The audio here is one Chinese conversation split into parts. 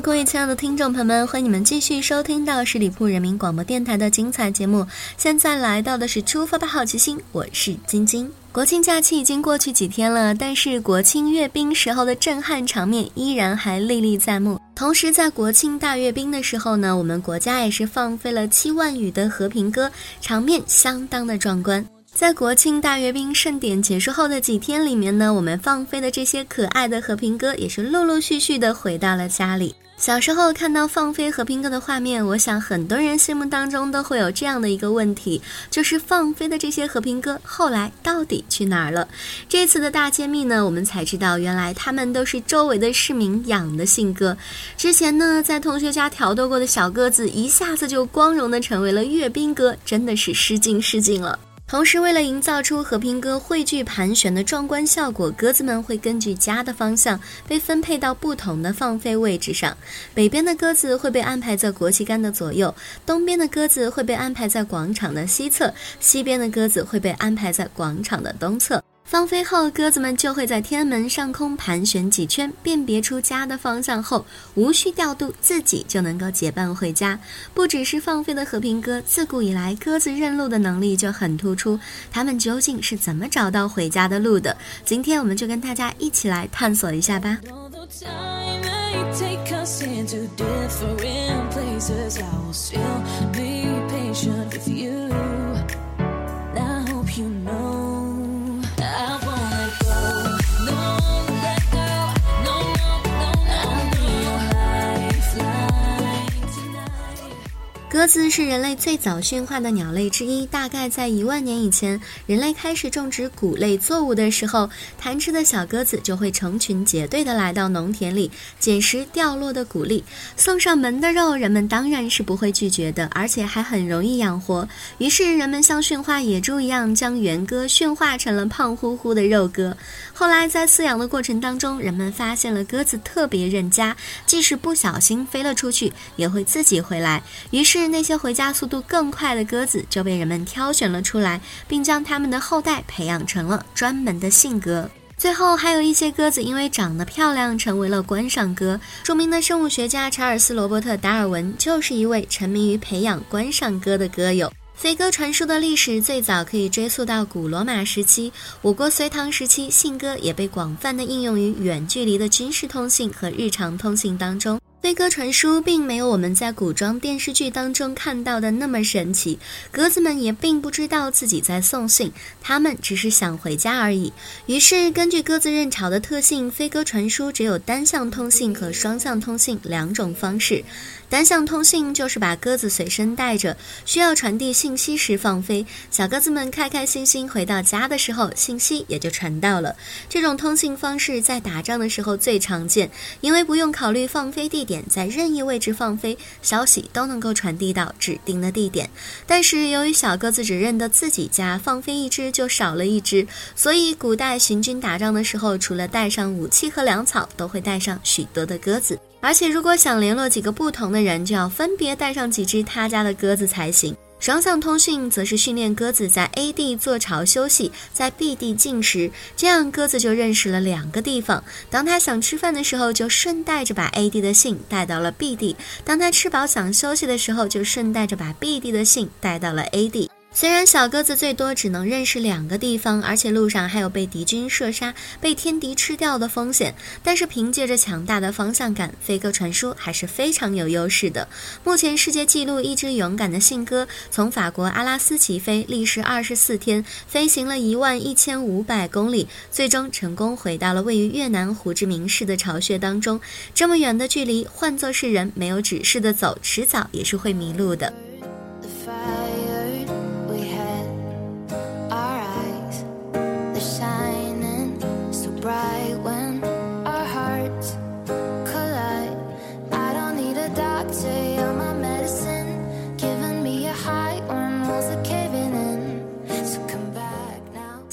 各位亲爱的听众朋友们，欢迎你们继续收听到十里铺人民广播电台的精彩节目。现在来到的是出发吧好奇心，我是晶晶。国庆假期已经过去几天了，但是国庆阅兵时候的震撼场面依然还历历在目。同时，在国庆大阅兵的时候呢，我们国家也是放飞了七万羽的和平鸽，场面相当的壮观。在国庆大阅兵盛典结束后的几天里面呢，我们放飞的这些可爱的和平鸽也是陆陆续续的回到了家里。小时候看到放飞和平鸽的画面，我想很多人心目当中都会有这样的一个问题，就是放飞的这些和平鸽后来到底去哪儿了？这次的大揭秘呢，我们才知道，原来他们都是周围的市民养的信鸽。之前呢，在同学家挑逗过的小鸽子，一下子就光荣的成为了阅兵鸽，真的是失敬失敬了。同时，为了营造出和平鸽汇聚盘旋的壮观效果，鸽子们会根据家的方向被分配到不同的放飞位置上。北边的鸽子会被安排在国旗杆的左右，东边的鸽子会被安排在广场的西侧，西边的鸽子会被安排在广场的东侧。放飞后，鸽子们就会在天安门上空盘旋几圈，辨别出家的方向后，无需调度，自己就能够结伴回家。不只是放飞的和平鸽，自古以来鸽子认路的能力就很突出。它们究竟是怎么找到回家的路的？今天我们就跟大家一起来探索一下吧。鸽子是人类最早驯化的鸟类之一。大概在一万年以前，人类开始种植谷类作物的时候，贪吃的小鸽子就会成群结队的来到农田里捡食掉落的谷粒，送上门的肉，人们当然是不会拒绝的，而且还很容易养活。于是，人们像驯化野猪一样，将原鸽驯化成了胖乎乎的肉鸽。后来，在饲养的过程当中，人们发现了鸽子特别认家，即使不小心飞了出去，也会自己回来。于是，那些回家速度更快的鸽子就被人们挑选了出来，并将它们的后代培养成了专门的信鸽。最后，还有一些鸽子因为长得漂亮，成为了观赏鸽。著名的生物学家查尔斯·罗伯特·达尔文就是一位沉迷于培养观赏鸽的鸽友。飞鸽传书的历史最早可以追溯到古罗马时期，我国隋唐时期，信鸽也被广泛的应用于远距离的军事通信和日常通信当中。飞鸽传书并没有我们在古装电视剧当中看到的那么神奇，鸽子们也并不知道自己在送信，它们只是想回家而已。于是，根据鸽子认巢的特性，飞鸽传书只有单向通信和双向通信两种方式。单向通信就是把鸽子随身带着，需要传递信息时放飞，小鸽子们开开心心回到家的时候，信息也就传到了。这种通信方式在打仗的时候最常见，因为不用考虑放飞地点。点在任意位置放飞，消息都能够传递到指定的地点。但是由于小鸽子只认得自己家，放飞一只就少了一只，所以古代行军打仗的时候，除了带上武器和粮草，都会带上许多的鸽子。而且如果想联络几个不同的人，就要分别带上几只他家的鸽子才行。双向通讯则是训练鸽子在 A 地做巢休息，在 B 地进食，这样鸽子就认识了两个地方。当它想吃饭的时候，就顺带着把 A 地的信带到了 B 地；当它吃饱想休息的时候，就顺带着把 B 地的信带到了 A 地。虽然小鸽子最多只能认识两个地方，而且路上还有被敌军射杀、被天敌吃掉的风险，但是凭借着强大的方向感，飞鸽传书还是非常有优势的。目前世界纪录，一只勇敢的信鸽从法国阿拉斯起飞，历时二十四天，飞行了一万一千五百公里，最终成功回到了位于越南胡志明市的巢穴当中。这么远的距离，换作是人，没有指示的走，迟早也是会迷路的。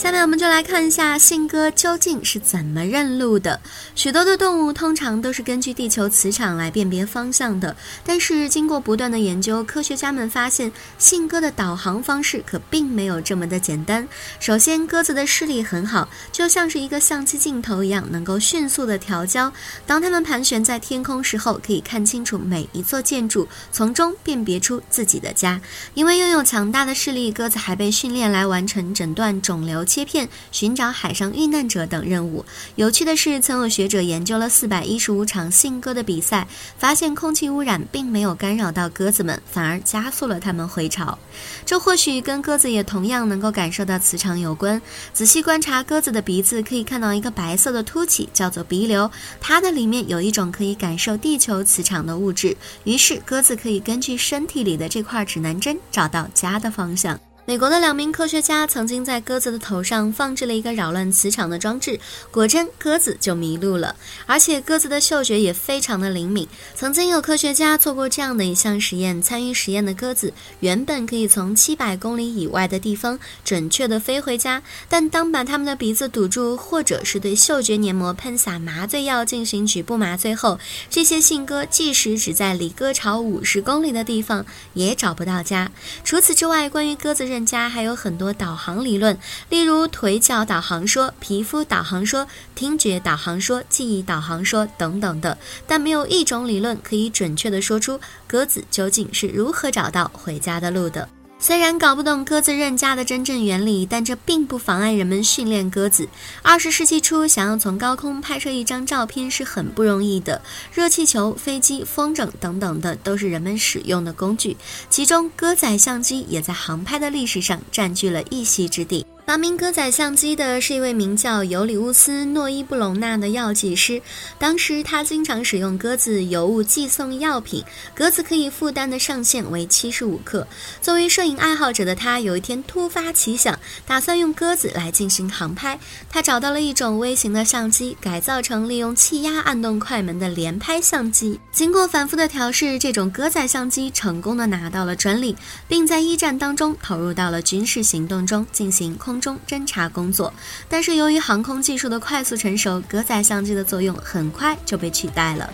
下面我们就来看一下信鸽究竟是怎么认路的。许多的动物通常都是根据地球磁场来辨别方向的，但是经过不断的研究，科学家们发现信鸽的导航方式可并没有这么的简单。首先，鸽子的视力很好，就像是一个相机镜头一样，能够迅速的调焦。当它们盘旋在天空时候，可以看清楚每一座建筑，从中辨别出自己的家。因为拥有强大的视力，鸽子还被训练来完成诊断肿瘤。切片、寻找海上遇难者等任务。有趣的是，曾有学者研究了四百一十五场信鸽的比赛，发现空气污染并没有干扰到鸽子们，反而加速了它们回巢。这或许跟鸽子也同样能够感受到磁场有关。仔细观察鸽子的鼻子，可以看到一个白色的凸起，叫做鼻瘤，它的里面有一种可以感受地球磁场的物质。于是，鸽子可以根据身体里的这块指南针，找到家的方向。美国的两名科学家曾经在鸽子的头上放置了一个扰乱磁场的装置，果真鸽子就迷路了。而且鸽子的嗅觉也非常的灵敏。曾经有科学家做过这样的一项实验，参与实验的鸽子原本可以从七百公里以外的地方准确的飞回家，但当把它们的鼻子堵住，或者是对嗅觉黏膜喷洒麻醉药进行局部麻醉后，这些信鸽即使只在离鸽巢五十公里的地方也找不到家。除此之外，关于鸽子。认家还有很多导航理论，例如腿脚导航说、皮肤导航说、听觉导航说、记忆导航说等等的，但没有一种理论可以准确的说出鸽子究竟是如何找到回家的路的。虽然搞不懂鸽子认家的真正原理，但这并不妨碍人们训练鸽子。二十世纪初，想要从高空拍摄一张照片是很不容易的。热气球、飞机、风筝等等的都是人们使用的工具，其中鸽仔相机也在航拍的历史上占据了一席之地。发明鸽仔相机的是一位名叫尤里乌斯·诺伊布隆纳的药剂师。当时他经常使用鸽子邮物寄送药品，鸽子可以负担的上限为七十五克。作为摄影爱好者的他，有一天突发奇想，打算用鸽子来进行航拍。他找到了一种微型的相机，改造成利用气压按动快门的连拍相机。经过反复的调试，这种鸽仔相机成功的拿到了专利，并在一战当中投入到了军事行动中进行控空。中侦察工作，但是由于航空技术的快速成熟，格仔相机的作用很快就被取代了。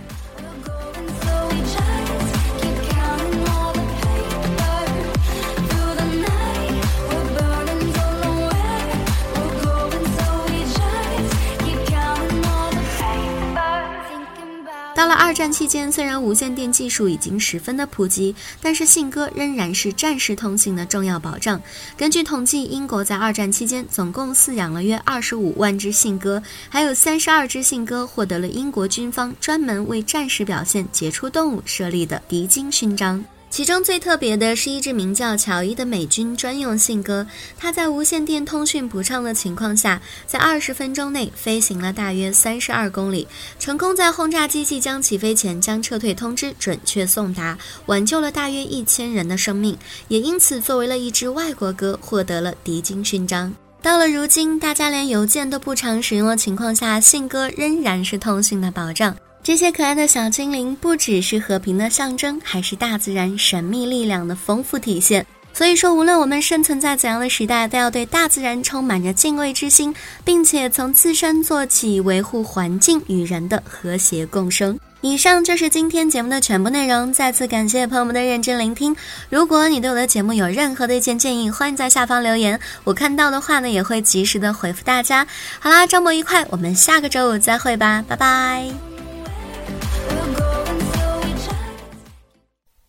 期间，虽然无线电技术已经十分的普及，但是信鸽仍然是战时通信的重要保障。根据统计，英国在二战期间总共饲养了约二十五万只信鸽，还有三十二只信鸽获得了英国军方专门为战时表现杰出动物设立的敌金勋章。其中最特别的是一只名叫乔伊的美军专用信鸽，它在无线电通讯不畅的情况下，在二十分钟内飞行了大约三十二公里，成功在轰炸机即将起飞前将撤退通知准确送达，挽救了大约一千人的生命，也因此作为了一只外国鸽获得了敌金勋章。到了如今，大家连邮件都不常使用的情况下，信鸽仍然是通信的保障。这些可爱的小精灵不只是和平的象征，还是大自然神秘力量的丰富体现。所以说，无论我们生存在怎样的时代，都要对大自然充满着敬畏之心，并且从自身做起，维护环境与人的和谐共生。以上就是今天节目的全部内容。再次感谢朋友们的认真聆听。如果你对我的节目有任何的意见建议，欢迎在下方留言，我看到的话呢，也会及时的回复大家。好啦，周末愉快，我们下个周五再会吧，拜拜。